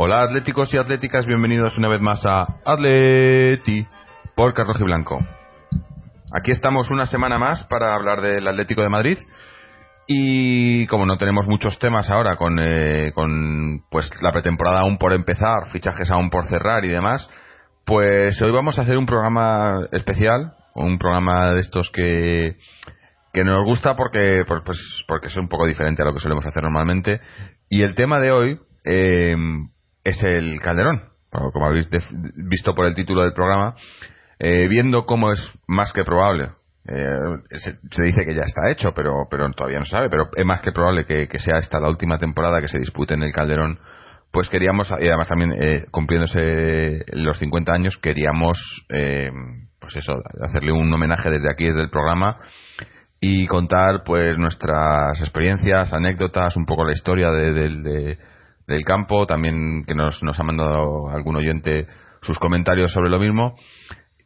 Hola atléticos y atléticas, bienvenidos una vez más a Atleti por Carlos y Blanco. Aquí estamos una semana más para hablar del Atlético de Madrid y como no tenemos muchos temas ahora con, eh, con pues la pretemporada aún por empezar, fichajes aún por cerrar y demás, pues hoy vamos a hacer un programa especial, un programa de estos que que nos gusta porque pues, porque es un poco diferente a lo que solemos hacer normalmente y el tema de hoy eh, es el Calderón. Como habéis de- visto por el título del programa eh, viendo cómo es más que probable eh, se, se dice que ya está hecho pero pero todavía no se sabe pero es más que probable que, que sea esta la última temporada que se dispute en el Calderón. Pues queríamos y además también eh, cumpliéndose los 50 años queríamos eh, pues eso hacerle un homenaje desde aquí desde el programa y contar pues nuestras experiencias, anécdotas, un poco la historia de- del- de- del campo, también que nos, nos ha mandado algún oyente sus comentarios sobre lo mismo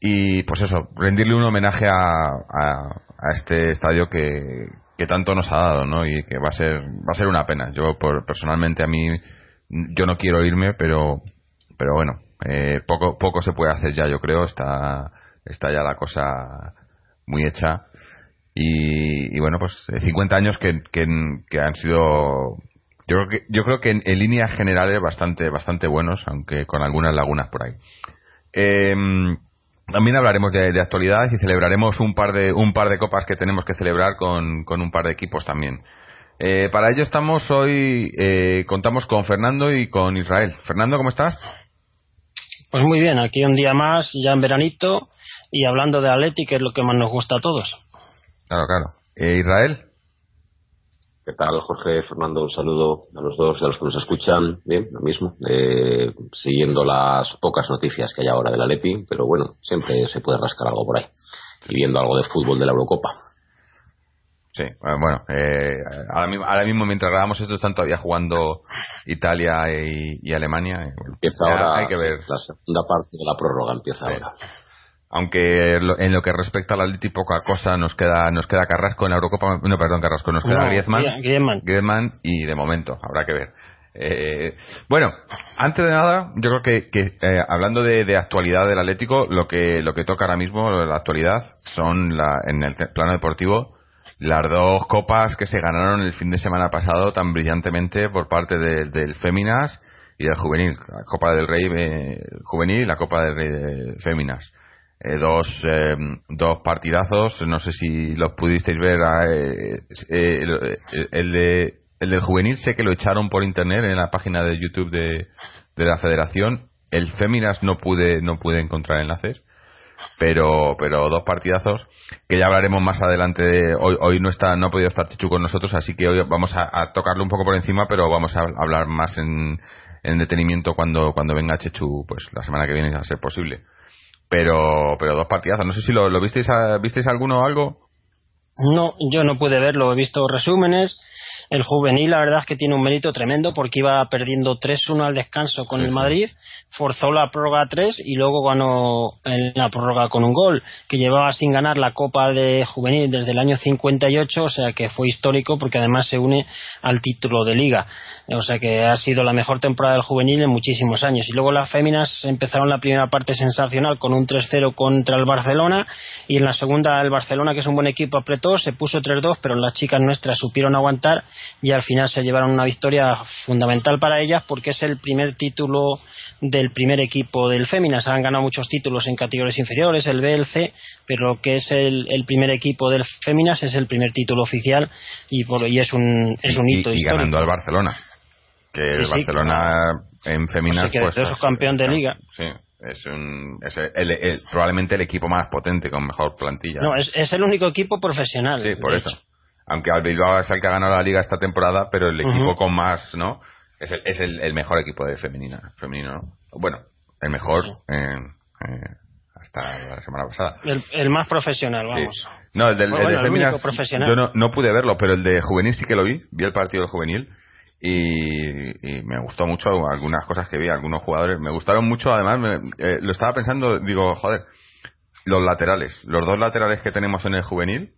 y pues eso, rendirle un homenaje a, a- este estadio que, que tanto nos ha dado, ¿no? Y que va a ser va a ser una pena. Yo por, personalmente a mí yo no quiero irme, pero pero bueno, eh, poco poco se puede hacer ya, yo creo, está está ya la cosa muy hecha y, y bueno pues eh, 50 años que, que, que han sido yo creo que yo creo que en, en líneas generales bastante bastante buenos aunque con algunas lagunas por ahí. Em, también hablaremos de, de actualidad y celebraremos un par de un par de copas que tenemos que celebrar con, con un par de equipos también. Eh, para ello estamos hoy eh, contamos con Fernando y con Israel. Fernando cómo estás Pues muy bien, aquí un día más, ya en veranito, y hablando de Atleti, que es lo que más nos gusta a todos. claro claro. Eh, Israel ¿Qué tal, Jorge? Fernando, un saludo a los dos y a los que nos escuchan. Bien, lo mismo. Eh, siguiendo las pocas noticias que hay ahora de la Leti, pero bueno, siempre se puede rascar algo por ahí. Y viendo algo de fútbol de la Eurocopa. Sí, eh, bueno, eh, ahora, mismo, ahora mismo mientras grabamos esto están todavía jugando Italia y, y Alemania. y bueno, Empieza ahora hay que ver. la segunda parte de la prórroga, empieza Sí. ahora. Aunque en lo que respecta al Atleti poca cosa nos queda nos queda Carrasco en la Eurocopa, no perdón Carrasco, nos queda No, Griezmann, Grie- Griezmann. Griezmann y de momento habrá que ver. Eh, bueno, antes de nada, yo creo que, que, eh, hablando de, de actualidad del Atlético, lo que lo que toca ahora mismo la actualidad son la, en el plano deportivo las dos copas que se ganaron el fin de semana pasado tan brillantemente por parte de- del Féminas y del Juvenil, la Copa del Rey eh, Juvenil y la Copa del Rey de Féminas. Eh, dos, eh, dos partidazos, no sé si los pudisteis ver. eh, eh, el, el de, el del juvenil sé que lo echaron por internet en la página de YouTube de, de la federación. El Féminas no pude, no pude encontrar enlaces, pero, pero dos partidazos que ya hablaremos más adelante. de- hoy, hoy no está, no ha podido estar Chichu con nosotros, así que hoy vamos a, a tocarlo un poco por encima, pero vamos a hablar más en, en detenimiento cuando, cuando venga Chechu, pues la semana que viene a ser posible pero pero dos partidazos. No sé si lo, lo visteis, a- visteis alguno o algo. No, yo no pude verlo, he visto resúmenes. El juvenil, la verdad es que tiene un mérito tremendo porque iba perdiendo 3-1 al descanso con Sí, el. Madrid, forzó la prórroga a 3 y luego ganó en la prórroga con un gol, que llevaba sin ganar la Copa de Juvenil desde el año 58, o sea que fue histórico porque además se une al título de liga. O sea que ha sido la mejor temporada del juvenil en muchísimos años. Y luego las féminas empezaron la primera parte sensacional con un 3-0 contra el Barcelona y en la segunda el Barcelona, que es un buen equipo, apretó, se puso 3-2, pero las chicas nuestras supieron aguantar y al final se llevaron una victoria fundamental para ellas porque es el primer título del primer equipo del Féminas. Han ganado muchos títulos en categorías inferiores, el B, el C, pero lo que es el, el primer equipo del Féminas es el primer título oficial y, por, y es un, es un hito y histórico. ganando al Barcelona. Que Sí, el sí, Barcelona en féminas. Pues, es campeón de liga. Sí, es, un, es el- el- probablemente el equipo más potente con mejor plantilla. No, es, es el único equipo profesional. sí, por eso. hecho. Aunque al Bilbao es el que ha ganado la liga esta temporada, pero el equipo con más, ¿no? Es el, es el, el mejor equipo de femenina, femenino, ¿no? Bueno, el mejor eh, eh, hasta la semana pasada. El, el más profesional, Sí. vamos. No, el del Bueno, el de profesional. yo no, no pude verlo, pero el de juvenil sí que lo vi, vi el partido del juvenil y, y me gustó mucho algunas cosas que vi, algunos jugadores, me gustaron mucho, además me- eh, lo estaba pensando, digo, joder, los laterales, los dos laterales que tenemos en el juvenil,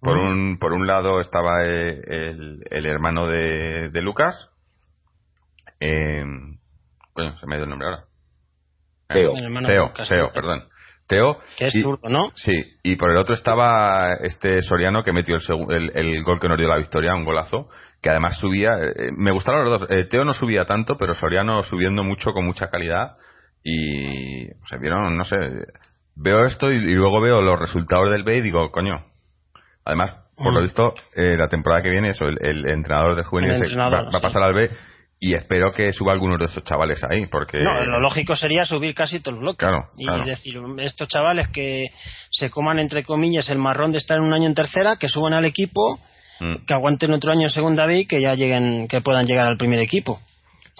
por un por un lado estaba eh, el, el hermano de, de Lucas, eh, coño, se me ha ido el nombre ahora. Teo. De Teo, Lucas. Teo, perdón. Teo. Que es y- zurdo, ¿no? Sí, y por el otro estaba este Soriano que metió el, el, el gol que nos dio la victoria, un golazo, que además subía, eh, me gustaron los dos, Eh, Teo no subía tanto, pero Soriano subiendo mucho con mucha calidad y se vieron, no sé, veo esto y, y luego veo los resultados del B y digo, coño, además, por lo Mm. visto, eh, la temporada que viene, eso, el, el entrenador de juvenil El se- entrenador, va, va a pasar al B y espero que suba algunos de esos chavales ahí, porque... No, lo lógico sería subir casi todo el bloque. Claro, y claro. decir, estos chavales que se coman, entre comillas, el marrón de estar en un año en tercera, que suban al equipo, Mm. que aguanten otro año en segunda B y que ya lleguen, que puedan llegar al primer equipo.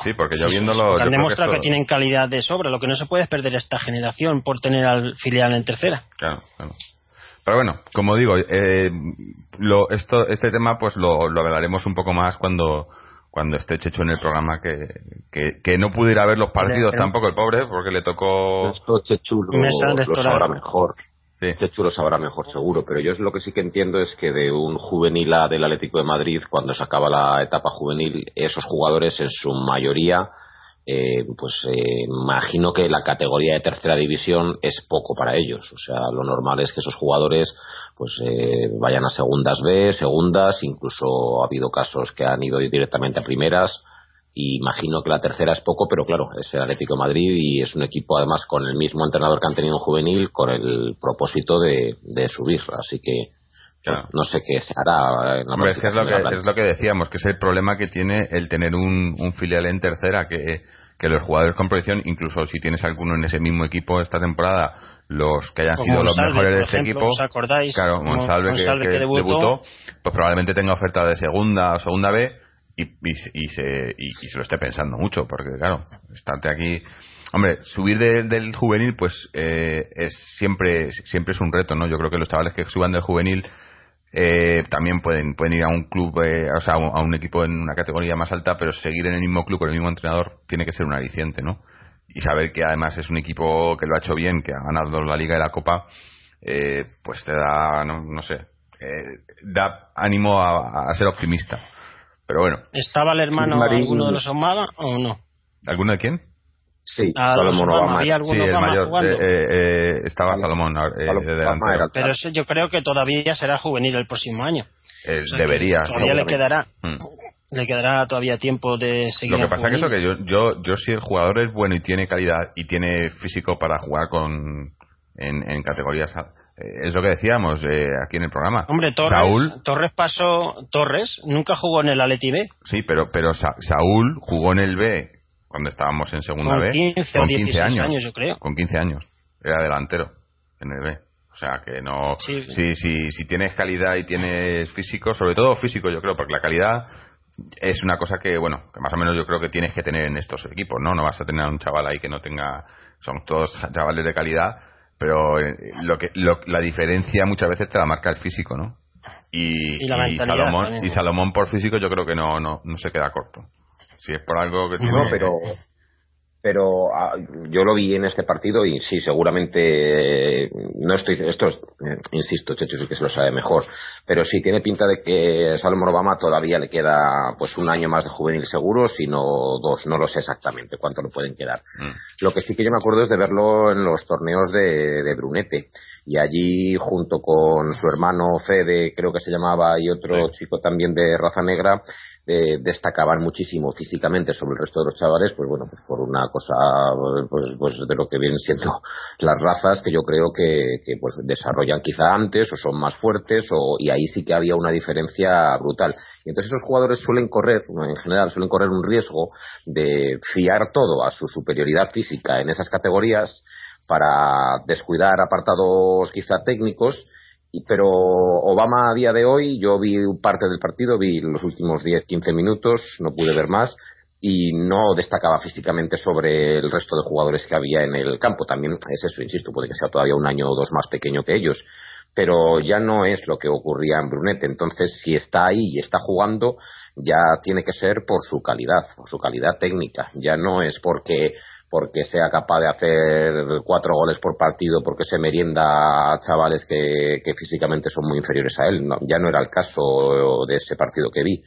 Sí, porque Sí, viéndolo... porque han demostrado que, esto- tienen calidad de sobra. Lo que no se puede es perder esta generación por tener al filial en tercera. Claro, claro. Pero bueno, como digo, eh, lo, esto, este tema pues lo, lo hablaremos un poco más cuando cuando esté Checho en el programa que, que, que no pudo ir a ver los partidos Pero- tampoco el pobre porque le tocó Esto Chechu lo, sabrá mejor. sí, Chechu lo sabrá mejor seguro, pero yo es lo que sí que entiendo es que de un juvenil A del Atlético de Madrid, cuando se acaba la etapa juvenil, esos jugadores en su mayoría, eh, pues eh, imagino que la categoría de tercera división es poco para ellos. O sea, lo normal es que esos jugadores pues eh, vayan a segundas B, segundas, incluso ha habido casos que han ido directamente a primeras. Y imagino que la tercera es poco, pero claro, es el Atlético de Madrid y es un equipo además con el mismo entrenador que han tenido en juvenil, con el propósito de, de subir. Así que claro. no sé qué se hará en la Hombre, es, lo que, es lo que decíamos, que es el problema que tiene el tener un, un filial en tercera, que, que los jugadores con proyección, incluso si tienes alguno en ese mismo equipo esta temporada, los que hayan Como sido los mejores de ejemplo, equipo, ¿os acordáis? claro, Como Monsalve, que, Monsalve que que debutó. debutó, pues probablemente tenga oferta de segunda o segunda B y, y, se- y se, y, y se lo esté pensando mucho, porque claro, estarte aquí... Hombre, subir de- del juvenil, pues eh, es siempre siempre es un reto, ¿no? Yo creo que los chavales que suban del juvenil eh, también pueden pueden ir a un club, eh, o sea, a un, equipo en una categoría más alta, pero seguir en el mismo club con el mismo entrenador tiene que ser un aliciente, ¿no? Y saber que además es un equipo que lo ha hecho bien, que ha ganado la Liga y la Copa, eh, pues te da, no, no sé, eh, da ánimo a, a ser optimista. Pero bueno, ¿Estaba el hermano Marín- alguno de los Omada o no? ¿alguno de quién? Sí, los Salomón Obama, Obama. había Sí, alguno el Obama mayor. eh, eh, estaba Salomón. Eh, Salomón de Pero eso yo creo que todavía será juvenil el próximo año. Eh, O sea, que debería. Todavía le quedará, Mm. le quedará todavía tiempo de seguir. Lo que pasa es que eso juvenil. que yo, yo, yo si el jugador es bueno y tiene calidad y tiene físico para jugar con en, en categorías eh, es lo que decíamos eh, aquí en el programa. Hombre, Torres, Saúl, Torres pasó, Torres nunca jugó en el Atleti B. sí, pero pero Sa- Saúl jugó en el B cuando estábamos en segunda Con B 15 o 16 años, yo creo. Con 15 años. Era delantero en el B. O sea que no. Sí. Si, si, si tienes calidad y tienes físico, sobre todo físico, yo creo, porque la calidad es una cosa que, bueno, que más o menos yo creo que tienes que tener en estos equipos, ¿no? No vas a tener a un chaval ahí que no tenga. Son todos chavales de calidad, pero eh, lo que lo- la diferencia muchas veces te la marca el físico, ¿no? Y, Y mentalidad Salomón, también. y Salomón por físico yo creo que no, no, no se queda corto. Si es por algo que tiene. No, pero pero ah, yo lo vi en este partido y sí, seguramente eh, no estoy esto, es, eh, insisto, Checho sí que se lo sabe mejor, pero sí tiene pinta de que Salomón Obama todavía le queda pues un año más de juvenil seguro, si no dos, no lo sé exactamente cuánto le pueden quedar. Mm. Lo que sí que yo me acuerdo es de verlo en los torneos de, de Brunete y allí junto con su hermano Fede, creo que se llamaba, y otro chico también de raza negra, eh, destacaban muchísimo físicamente sobre el resto de los chavales, pues bueno, pues por una cosa, pues, pues de lo que vienen siendo las razas que yo creo que, pues desarrollan quizá antes o son más fuertes o, y ahí sí que había una diferencia brutal. Y entonces esos jugadores suelen correr, en general suelen correr un riesgo de fiar todo a su superioridad física en esas categorías para descuidar apartados quizá técnicos pero Obama a día de hoy, yo vi parte del partido, vi los últimos 10-15 minutos, no pude ver más y no destacaba físicamente sobre el resto de jugadores que había en el campo. También es eso, insisto, puede que sea todavía un año o dos más pequeño que ellos, pero ya no es lo que ocurría en Brunet. Entonces, si está ahí y está jugando, ya tiene que ser por su calidad, por su calidad técnica. Ya no es porque porque sea capaz de hacer cuatro goles por partido, porque se merienda a chavales que, que físicamente son muy inferiores a él. ya no era el caso de ese partido que vi.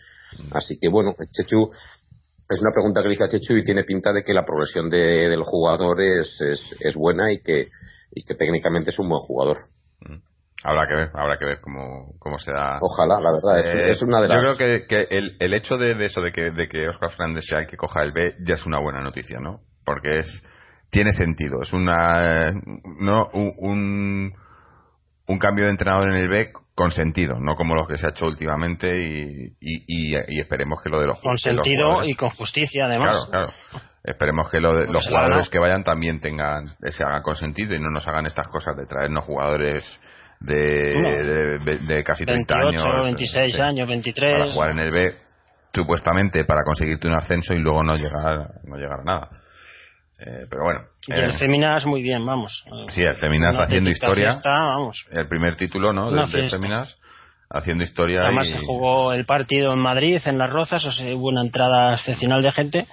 Así que bueno, Chechu es una pregunta que le hice a Chechu y tiene pinta de que la progresión de, del jugador es, es, buena y que, y que técnicamente es un buen jugador. Mm. Habrá que ver, habrá que ver cómo, cómo se da. Ojalá, la verdad, es, eh, una de las. Yo creo que, que el, el, hecho de, eso, de que, de que Oscar Fernández sea el que coja el B, ya es una buena noticia, ¿no? Porque es tiene sentido. Es una no un, un cambio de entrenador en el B con sentido, no como lo que se ha hecho últimamente y, y, esperemos que lo de los con sentido y con justicia además. Claro, claro. Esperemos que lo de, los jugadores que vayan también tengan se hagan con sentido y no nos hagan estas cosas de traernos jugadores de, de, casi 30 años, 26 años, 23 para jugar en el B supuestamente para conseguirte un ascenso y luego no llegar no llegar a nada. Eh, pero bueno. Y el eh, Feminas muy bien, vamos. Sí, el Feminas haciendo historia. El primer título, ¿no? Del, Feminas haciendo historia. Además se jugó el partido en Madrid, en Las Rozas, o sea, hubo una entrada excepcional de gente.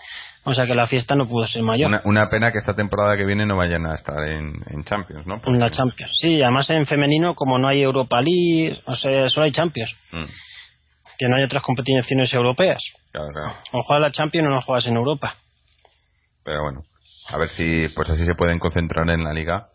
O sea que la fiesta no pudo ser mayor. Una, pena que esta temporada que viene no vayan a estar en, Champions, ¿no? En la Champions, sí. Además en femenino, como no hay Europa League, o sea, solo hay Champions. Mm. Que no hay otras competiciones europeas. Claro, claro. O juegas la Champions o no juegas en Europa. Pero bueno a ver si pues así se pueden concentrar en la liga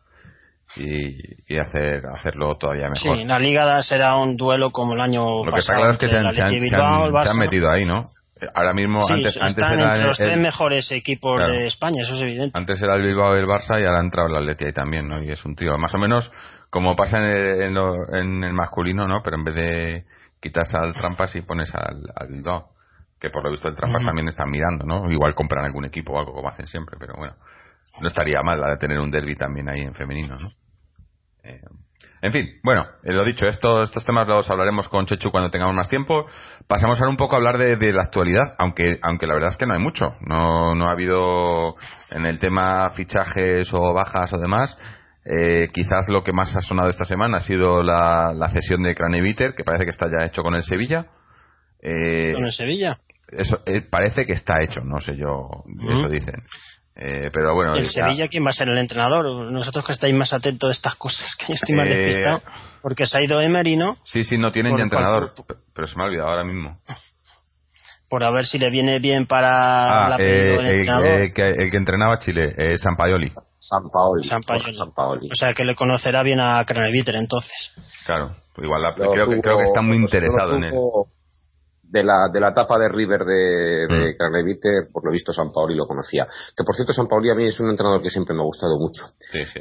y, hacer hacerlo todavía mejor. Sí, la liga será un duelo como el año Lo que está claro es que se han, metido ahí, ¿no? Ahora mismo, antes, antes era los tres mejores equipos de España, eso es evidente. Antes era el Bilbao y el Barça y ahora ha entrado el Atleti ahí también, ¿no? Y es un tío, más o menos como pasa en el, en, el masculino, ¿no? Pero en vez de quitas al Trampas y pones al, al Bilbao que por lo visto el Trampas también están mirando, ¿no? Igual compran algún equipo o algo como hacen siempre, pero bueno, no estaría mal la de tener un derby también ahí en femenino, ¿no? Eh, en fin, bueno, eh, lo dicho, estos, estos temas los hablaremos con Chechu cuando tengamos más tiempo. Pasamos ahora un poco a hablar de, la actualidad, aunque, aunque la verdad es que no hay mucho. No, no ha habido en el tema fichajes o bajas o demás. Eh, quizás lo que más ha sonado esta semana ha sido la, la cesión de Craneviter, que parece que está ya hecho con el Sevilla. ¿Con el Sevilla? eso eh, parece que está hecho, no sé yo, eso dicen. Eh, pero bueno. ¿El Sevilla quién va a ser el entrenador? Nosotros que estáis más atentos de estas cosas, que yo estoy más eh, despistado. Porque se ha ido Emery, ¿no? Sí, sí, no tienen ya entrenador, pero se me ha olvidado ahora mismo. Por a ver si le viene bien para ah, la eh, el, que, el que entrenaba Chile, eh, San Paoli. San Paoli. O sea que le conocerá bien a Craneviter entonces. Claro, igual creo, que, creo que está muy interesado en él de la, de la etapa de River de, de mm. por lo visto San Paoli lo conocía. Que por cierto, San Paoli a mí es un entrenador que siempre me ha gustado mucho.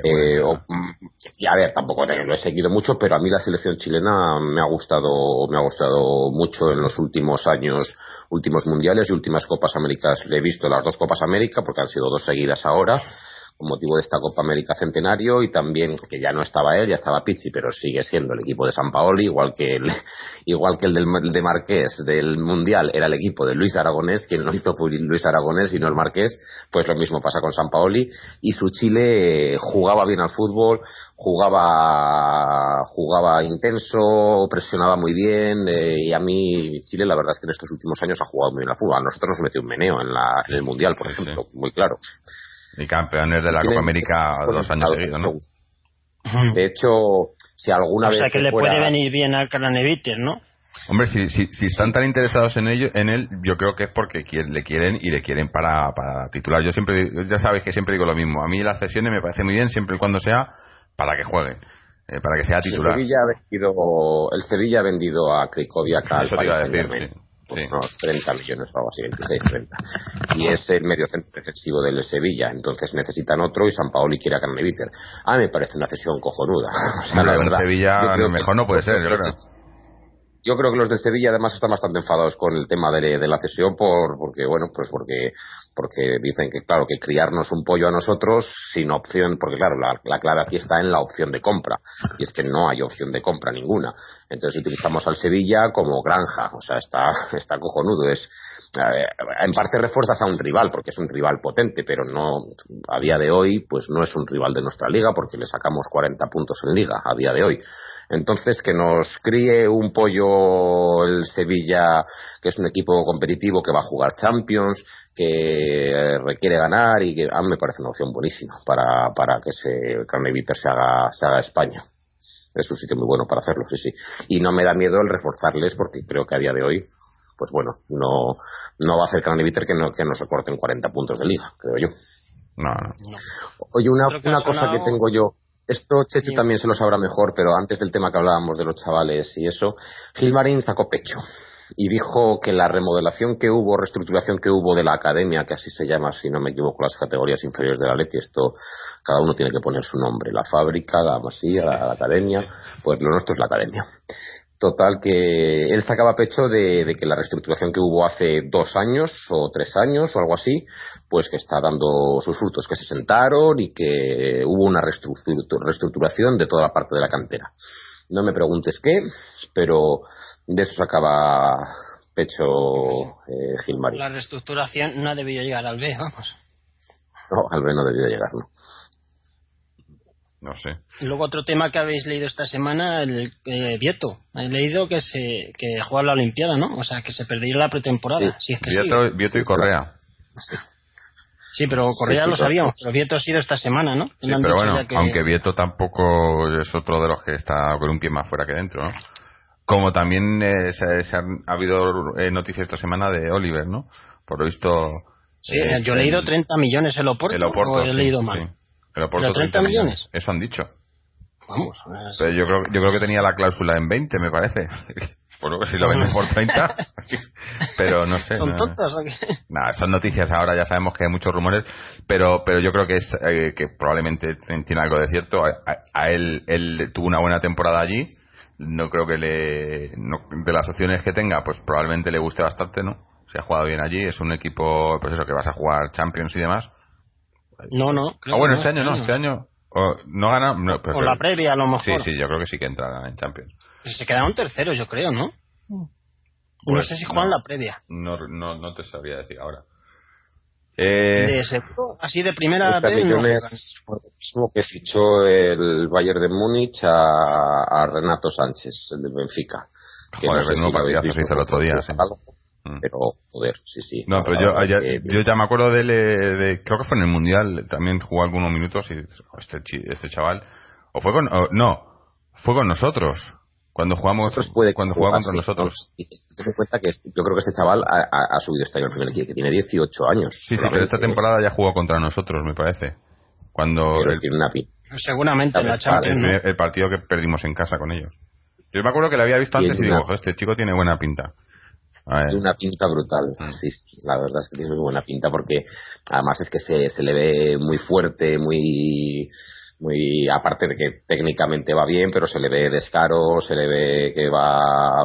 eh, mm, y a ver, tampoco lo he seguido mucho, pero a mí la selección chilena me ha gustado, me ha gustado mucho en los últimos años, últimos mundiales y últimas Copas Américas. Le he visto las dos Copas América, porque han sido dos seguidas ahora con motivo de esta Copa América Centenario y también que ya no estaba él, ya estaba Pizzi, pero sigue siendo el equipo de San Paoli, igual que el, igual que el del, de Marqués del Mundial era el equipo de Luis Aragonés, quien lo hizo Luis Aragonés y no el Marqués, pues lo mismo pasa con San Paoli y su Chile jugaba bien al fútbol, jugaba jugaba intenso, presionaba muy bien eh, y a mí Chile la verdad es que en estos últimos años ha jugado muy bien al fútbol. A nosotros nos metió un meneo en, la, en el Mundial, por ejemplo, muy claro. Y campeones de la Copa América dos años seguidos, ¿no? De hecho, si alguna vez. O sea que le puede venir bien al Craneviter, ¿no? Hombre, si, si, si, están tan interesados en ello, en él, yo creo que es porque le quieren y le quieren para, para titular. Yo siempre, ya sabes que siempre digo lo mismo. A mí las sesiones me parece muy bien siempre y cuando sea para que juegue, eh, para que sea titular. El Sevilla ha vendido, el Sevilla ha vendido a Krikoviak al Eso te iba a decir, unos 30 millones o algo así, 26, 30. Y es el medio centro defensivo del Sevilla, entonces necesitan otro y San Paoli quiere a Carneviter. A mí me parece una cesión cojonuda. O sea, la verdad, Sevilla mejor no puede ser, yo creo. yo creo que los de Sevilla además están bastante enfadados con el tema de, de la cesión por, porque, bueno, pues porque, porque dicen que, claro, que criarnos un pollo a nosotros sin opción, porque claro, la, la clave aquí está en la opción de compra. Y es que no hay opción de compra ninguna. Entonces utilizamos al Sevilla como granja. O sea, está, está cojonudo. Es, eh, en parte refuerzas a un rival porque es un rival potente, pero no a día de hoy pues no es un rival de nuestra liga porque le sacamos 40 puntos en liga a día de hoy. Entonces, que nos críe un pollo el Sevilla, que es un equipo competitivo que va a jugar Champions, que requiere ganar y que a mí me parece una opción buenísima para, para que se Carneviter se haga, se haga España. Es un sitio muy bueno para hacerlo, sí, sí. Y no me da miedo el reforzarles porque creo que a día de hoy pues bueno, no, no va a hacer Carneviter que, no, que nos recorten 40 puntos de liga, creo yo. No, no. Oye, una, que una cosa que tengo yo. Esto Chechu también se lo sabrá mejor, pero antes del tema que hablábamos de los chavales y eso, Gilmarín sacó pecho y dijo que la remodelación que hubo, reestructuración que hubo de la academia, que así se llama, si no me equivoco, las categorías inferiores de la Leti, esto cada uno tiene que poner su nombre, la fábrica, la masía, la, academia, pues lo nuestro es la academia. Total, que él sacaba pecho de, de que la reestructuración que hubo hace dos años o tres años o algo así, pues que está dando sus frutos, que se sentaron y que hubo una reestructu- reestructuración de toda la parte de la cantera. No me preguntes qué, pero de eso sacaba pecho eh, Gilmarín. La reestructuración no ha debido llegar al B, vamos. No, al menos debió de llegar, ¿no? No sé. Y luego otro tema que habéis leído esta semana, el eh, Vieto. He leído que se que juega la Olimpiada, ¿no? O sea, que se perdería la pretemporada. Si es que sí. Vieto, Vieto y Sí, Correa. Sí, pero Correa Sí, sí, lo sabíamos. Pero Vieto ha sido esta semana, ¿no? Sí, pero bueno, que- aunque Vieto tampoco es otro de los que está con un pie más fuera que dentro, ¿no? Como también eh, se, se han, ha habido eh, noticias esta semana de Oliver, ¿no? Por lo visto... Sí, eh, yo he leído el- 30 millones el Oporto, el Oporto, o he sí, leído sí. mal. El Oporto ¿Pero 30 millones? Eso han dicho. Vamos. es- Pero yo creo, yo creo que tenía la cláusula en 20, me parece. Que si lo venden por 30. pero no sé. Son no- tontos, ¿o qué? Nada, son noticias ahora, ya sabemos que hay muchos rumores, pero pero yo creo que es eh, que probablemente tiene algo de cierto. A, a- a él él tuvo una buena temporada allí, no creo que le no- de las opciones que tenga, pues probablemente le guste bastante, ¿no? Se ha jugado bien allí, es un equipo, pues eso, que vas a jugar Champions y demás. No, no. creo Ah, bueno, que este año no, este año o, no gana. No, pero- O la previa, a lo Sí, mejor. sí, yo creo que sí que entrará en Champions. Se quedaron terceros, yo creo, ¿no? no Pues, sé si juegan no. la previa. No, no, no te sabría decir ahora. Eh, De seguro, así de primera 30 vez. no millones fue lo mismo que fichó el Bayern de Múnich a, a Renato Sánchez, el del Benfica. Que Joder, no sé si partidazo se hizo el otro día, por sí. algo, Mm. Pero, joder, sí, sí. No, pero yo, ya, que- yo ya me acuerdo de él, eh, de, creo que fue en el Mundial, también jugó algunos minutos y este, chi- este chaval, o fue con, o- no, fue con nosotros, cuando jugamos, Nosotros puede cuando jugaba contra nosotros. ¿no? Y ten en cuenta que yo creo que este chaval ha, ha- ha subido este año al primer equipo, que tiene 18 años. Sí, sí, pero esta temporada ya jugó contra nosotros, me parece. Cuando Pero el, tiene una pinta. Seguramente en la el, partido que perdimos en casa con ellos. Yo me acuerdo que le había visto antes y digo, una- "Joder, este chico tiene buena pinta. Tiene una pinta brutal. Mm. Sí, sí, la verdad es que tiene muy buena pinta porque además es que se, se le ve muy fuerte, muy muy aparte de que técnicamente va bien, pero se le ve descaro, se le ve que va,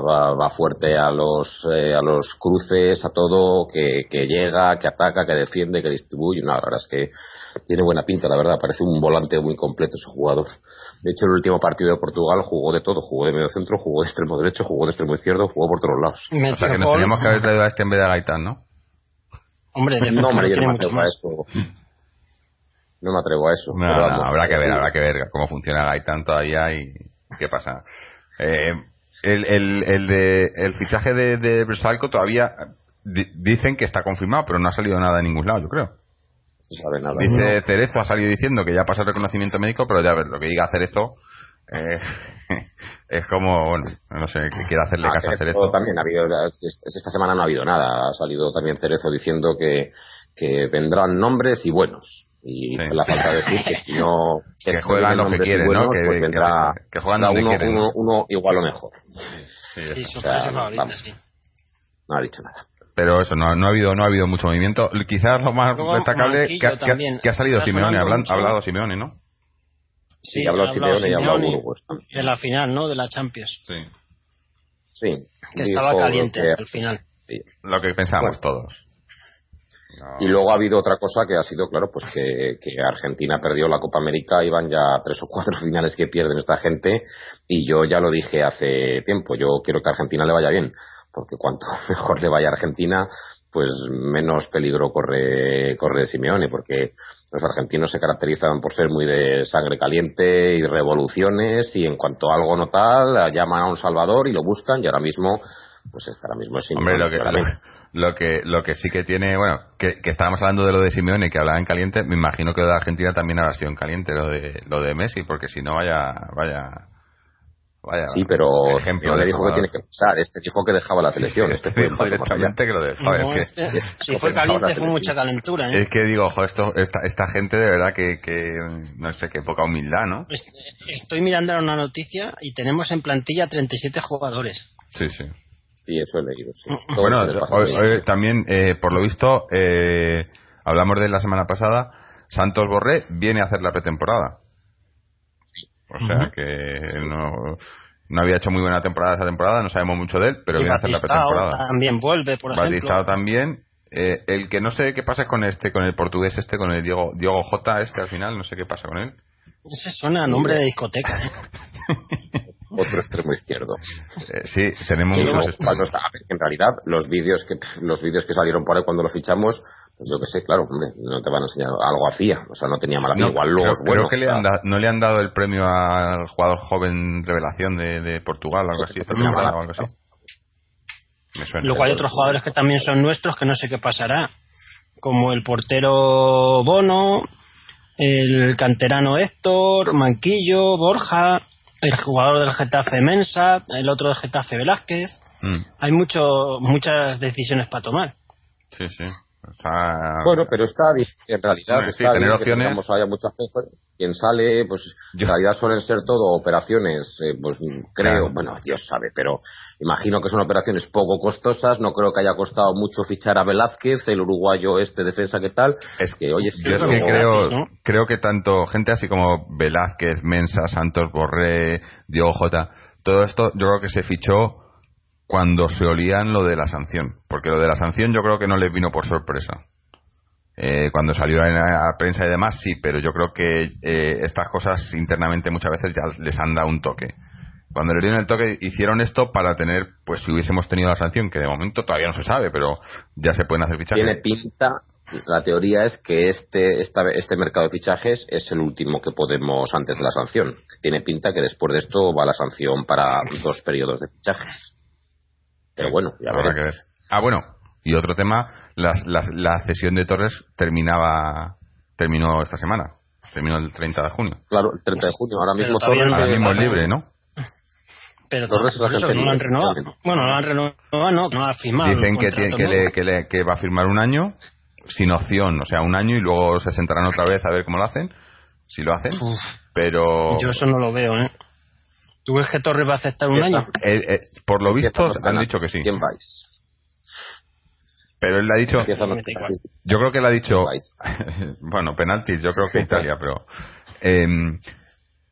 va, va fuerte a los eh, a los cruces, a todo, que, que llega, que ataca, que defiende, que distribuye. No, la verdad es que tiene buena pinta, la verdad. Parece un volante muy completo ese jugador. De hecho, el último partido de Portugal jugó de todo. Jugó de medio centro, jugó de extremo derecho, jugó de extremo izquierdo, jugó por todos lados. Metió O sea que nos teníamos que haber traído a este en vez de a Gaitán, ¿no? Hombre, de No, hombre, yo no más. eso. No me atrevo a eso. No, pero no, vamos, habrá que ver, habrá que ver cómo funciona Gaitán todavía y qué pasa. Eh, el, el, el, de, el fichaje de, de Bersalco todavía di- dicen que está confirmado, pero no ha salido nada en ningún lado, yo creo. no se sabe nada. Dice Cerezo, ha salido diciendo que ya pasa el reconocimiento médico, pero ya ver, lo que diga Cerezo eh, es como, bueno, no sé, que quiere hacerle Ah, caso a Cerezo Cerezo. también ha habido, esta semana no ha habido nada. Ha salido también Cerezo diciendo que, que vendrán nombres y buenos. Y Sí. la falta de decir que si no Que no juegan vienen lo que quieren, ¿no? buenos, Que- pues que- vendrá que juegan vendrá donde uno, quieren, ¿no? uno, uno igual o mejor. Sí, Sí, O sea, sí. No ha dicho nada. Pero eso, no, no ha habido no ha habido mucho movimiento. Quizás lo más Luego, destacable que, ha- que ha- que salido Simeone, ha hablado Simeone, ¿no? Sí, Sí, ha hablado ha hablado Simeone y ha hablado Simeone Burgos. De la final, ¿no? De la Champions. Sí. Sí. Que estaba caliente que- al final. sí. Lo que pensábamos Bueno. todos. No. Y luego ha habido otra cosa que ha sido, claro, pues que, que Argentina perdió la Copa América y van ya tres o cuatro finales que pierden esta gente. Y yo ya lo dije hace tiempo, yo quiero que a Argentina le vaya bien, porque cuanto mejor le vaya a Argentina, pues menos peligro corre, corre Simeone, porque los argentinos se caracterizan por ser muy de sangre caliente y revoluciones, y en cuanto a algo no tal, llaman a un salvador y lo buscan, y ahora mismo, pues es que ahora mismo es Hombre, lo que, lo, lo que lo que sí que tiene, bueno, que, que estábamos hablando de lo de Simeone que hablaba en caliente, me imagino que lo de Argentina también habrá sido en caliente lo de lo de Messi, porque si no vaya vaya vaya Sí, pero ejemplo no le dijo que tiene que pasar. Este dijo que dejaba la selección. Este fue un dijo directamente que lo dejaba. No, es, que, este- si fue caliente fue mucha calentura. ¿eh? es que digo, ojo, esto, esta, esta gente de verdad que, que no sé, qué poca humildad, ¿no? Est- Estoy mirando ahora una noticia y tenemos en plantilla 37 jugadores. Sí, sí. Sí, eso he leído. sí. Todo Bueno, hoy- hoy también, eh, por lo visto, eh, hablamos de la semana pasada, Santos Borré viene a hacer la pretemporada. O sea que no, no había hecho muy buena temporada esa temporada, no sabemos mucho de él, pero y viene a hacer la Batistao pretemporada. también vuelve, por Batistao ejemplo. también. Eh, el que no sé qué pasa con este, con el portugués este, con el Diego, Diego J este al final, no sé qué pasa con él. Ese suena a nombre de discoteca. ¿eh? Otro extremo izquierdo. Eh, sí, tenemos muchos cuando está- a ver, en realidad, los vídeos que los vídeos que salieron por ahí cuando lo fichamos, pues yo que sé, claro, hombre, no te van a enseñar. Algo hacía. O sea, no tenía mala No, Igual luego creo, es bueno. creo que le o sea, han da- no le han dado el premio al jugador joven revelación de, de Portugal o algo así, o algo así. Me suena. Luego hay otros jugadores que también son nuestros que no sé qué pasará. Como el portero Bono, el canterano Héctor, Manquillo, Borja, el jugador del Getafe Mensa, el otro del Getafe Velázquez. Mm, Hay mucho, muchas decisiones para tomar. sí, sí. Bueno, pero está bien, en realidad sí, está tener bien que tengamos haya mucha gente. Quien sale, pues Yo- en realidad suelen ser todo operaciones, eh, pues creo, Claro. bueno, Dios sabe, pero imagino que son operaciones poco costosas. No creo que haya costado mucho fichar a Velázquez, el uruguayo este defensa que tal. Es que, oye, yo es que creo, ¿no? creo que tanto gente así como Velázquez, Mensa, Santos Borré, Diego J, todo esto yo creo que se fichó cuando se olían lo de la sanción. Porque lo de la sanción yo creo que no les vino por sorpresa. Eh, cuando salió en la prensa y demás, sí, pero yo creo que eh, estas cosas internamente muchas veces ya les han dado un toque. Cuando le dieron el toque, hicieron esto para tener, pues si hubiésemos tenido la sanción, que de momento todavía no se sabe, pero ya se pueden hacer fichajes. Tiene pinta, la teoría es que este, esta, este mercado de fichajes es el último que podemos antes de la sanción. Tiene pinta que después de esto va la sanción para dos periodos de fichajes. Pero bueno, ya Habrá veremos. que ver. Ah, bueno, y otro tema, las- las- la cesión de Torres terminaba terminó esta semana, terminó el 30 de junio. Claro, el 30 de junio, ahora mismo Torres no Ahora mismo es libre, ¿no? Pero Torres es eso no lo han renovado. Bueno, no lo han renovado, no, no ha firmado. Dicen que, tiene- que, le- que le- que va a firmar un año sin opción, o sea, un año y luego se sentarán otra vez a ver cómo lo hacen, si lo hacen, Uf, pero yo eso no lo veo, ¿eh? ¿Tú crees que Torres va a aceptar un año? eh, eh, por lo visto han dicho que sí, ¿Quién vais? pero él le ha dicho, yo creo que le ha dicho, bueno, penaltis, yo creo que Italia, pero eh,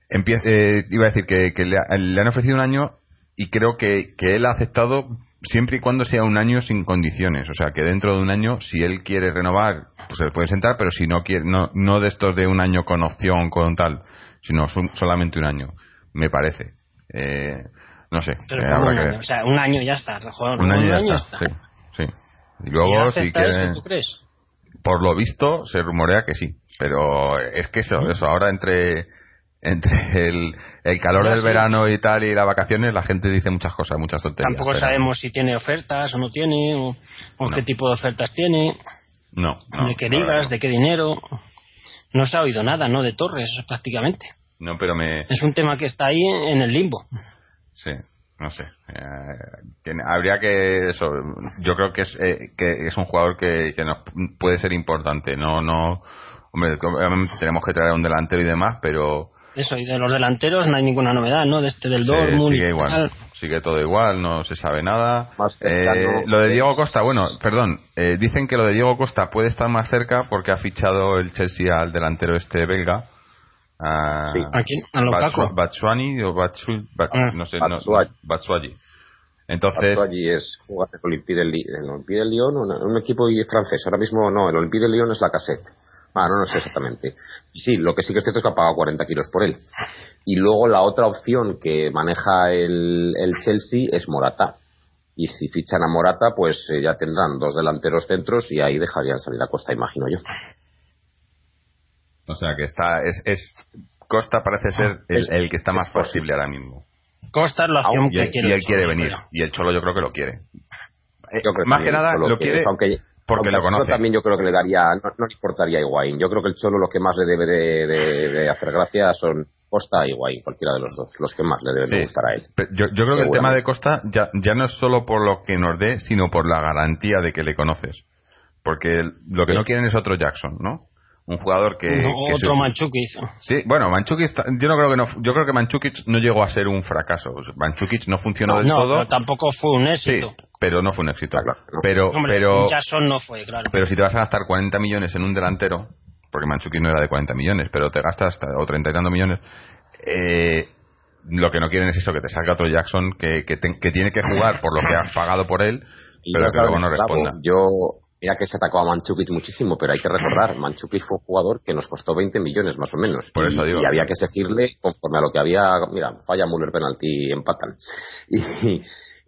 empie- eh, iba a decir que, que le, ha- le han ofrecido un año y creo que, que él ha aceptado siempre y cuando sea un año sin condiciones. O sea, que dentro de un año, si él quiere renovar, pues se le puede sentar, pero si no quiere, no, no de estos de un año con opción, con tal, sino su- solamente un año, me parece. Eh, no sé, Pero eh, habrá un que año, ver. o sea, un año ya está. joder, Un año ya año está, sí, sí. Y ¿Y luego, si acepta eso, quiere, ¿Tú crees? por lo visto, se rumorea que sí. Pero es que eso, eso ahora entre entre el, el calor del sí. verano y tal y las vacaciones, la gente dice muchas cosas, muchas tonterías. Tampoco pero sabemos si tiene ofertas o no tiene, o, o No. qué tipo de ofertas tiene, No, no, de qué ligas, no. de qué dinero. No se ha oído nada, ¿no? De Torres, prácticamente. No, pero me. Es un tema que está ahí en el limbo. Sí, no sé. Eh, tiene- habría que. Eso, yo creo que es, eh, que es un jugador que, que nos puede ser importante. No, no. Hombre, obviamente tenemos que traer un delantero y demás, pero. Eso, y de los delanteros no hay ninguna novedad, ¿no? De este del Sí, Dortmund. sigue y igual, tal. sigue todo igual, no se sabe nada. Eh, lo de Diego Costa, bueno, perdón, eh, dicen que lo de Diego Costa puede estar más cerca porque ha fichado el Chelsea al delantero este belga. A, Sí. ¿A quién? ¿A Lukaku? Batshuani o Batsu- Bat- Ah, no sé, no, Batshuayi. Batshuayi. Entonces, allí es jugar el Olympique del, Li- el Olympique del Lyon, un, un equipo francés. Ahora mismo no, el Olympique del Lyon es la cassette. Ah, no, no sé exactamente. Y sí, lo que sí que es cierto es que ha pagado 40 kilos por él. Y luego la otra opción que maneja el, el Chelsea es Morata. Y si fichan a Morata, pues eh, ya tendrán dos delanteros centros y ahí dejarían salir a Costa, imagino yo. O sea que está, es, es Costa parece ser el, el que está más factible ahora mismo. Costa es la opción Y él, que quiere. y él el quiere Cholo, venir. creo. Y el Cholo yo creo que lo quiere. Eh, Yo creo más que nada lo quiere, aunque, porque aunque lo conoce. también yo creo que le daría, no, no le importaría a Higuaín. Yo creo que el Cholo lo que más le debe de, de- de hacer gracia son Costa y Higuaín, cualquiera de los dos, los que más le deben de gustar a él. Pero Yo, yo creo que el tema de Costa ya, ya no es solo por lo que nos dé, sino por la garantía de que le conoces. Porque lo que Sí. no quieren es otro Jackson, ¿no? Un jugador que... No, que otro se- Manchukis. Sí, bueno, Manchukic, yo no creo que no, yo creo que Manchukic no llegó a ser un fracaso. Manchukic no funcionó del No, todo. pero tampoco fue un sí, éxito. pero no fue un éxito. Claro, no. Pero, Hombre, pero, Jackson no fue, claro. pero si te vas a gastar 40 millones en un delantero, porque Manchukic no era de 40 millones, pero te gastas hasta- o 30 y tantos millones, eh, lo que no quieren es eso, que te salga otro Jackson que, que, te- que tiene que jugar por lo que has pagado por él, pero que luego no responda. Yo, mira que se atacó a Manchukic muchísimo, pero hay que recordar, Manchukic fue un jugador que nos costó 20 millones más o menos. Por y, eso digo. y había que exigirle conforme a lo que había, mira, falla Müller penalti, empatan. Y,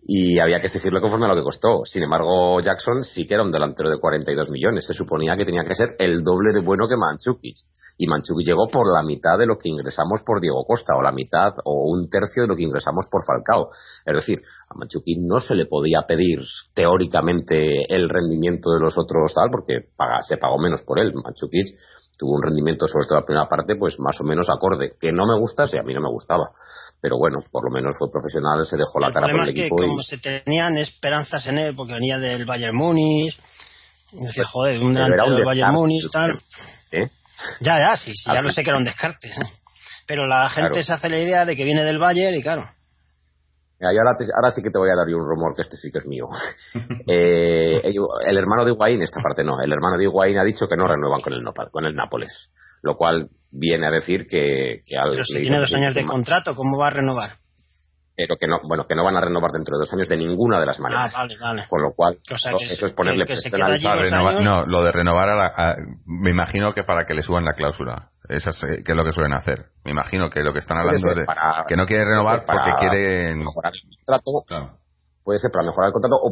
y había que exigirle conforme a lo que costó. Sin embargo, Jackson sí que era un delantero de 42 millones. Se suponía que tenía que ser el doble de bueno que Manchukic. Y Manchukic llegó por la mitad de lo que ingresamos por Diego Costa, o la mitad, o un tercio de lo que ingresamos por Falcao. Es decir, a Manchukic no se le podía pedir teóricamente el rendimiento de los otros tal, porque paga- se pagó menos por él. Manchukic tuvo un rendimiento, sobre todo la primera parte, pues más o menos acorde. Que no me gusta, sí, a mí no me gustaba. Pero bueno, por lo menos fue profesional, se dejó la el cara por el es que equipo. y- como se tenían esperanzas en él, porque venía del Bayern Múnich, decía, joder, un delantero del Bayern descarte, Múnich, tal. ¿eh? Ya, ya, sí, sí, ya Al lo sé que era un descarte. Pero la gente Claro. se hace la idea de que viene del Bayern y claro. Mira, ahora, te- ahora sí que te voy a dar yo un rumor que este sí que es mío. Eh, el hermano de Higuaín, esta parte no, el hermano de Higuaín ha dicho que no renuevan con el, Nopa- con el Nápoles. Lo cual viene a decir que, que al- Pero si le tiene dos años de contrato, ¿cómo va a renovar? Pero que no, bueno, que no van a renovar dentro de dos años de ninguna de las Ah, maneras. vale, vale. Con lo cual, O sea, no, que- eso es ponerle que- que se presión queda al- allí Para dos renovar- años. no, lo de renovar a la- a- me imagino que para que le suban la cláusula. Eso es, eh, que es lo que suelen hacer. Me imagino que lo que están hablando para- que no quieren puede renovar porque quieren mejorar el contrato, Claro. puede ser para mejorar el contrato o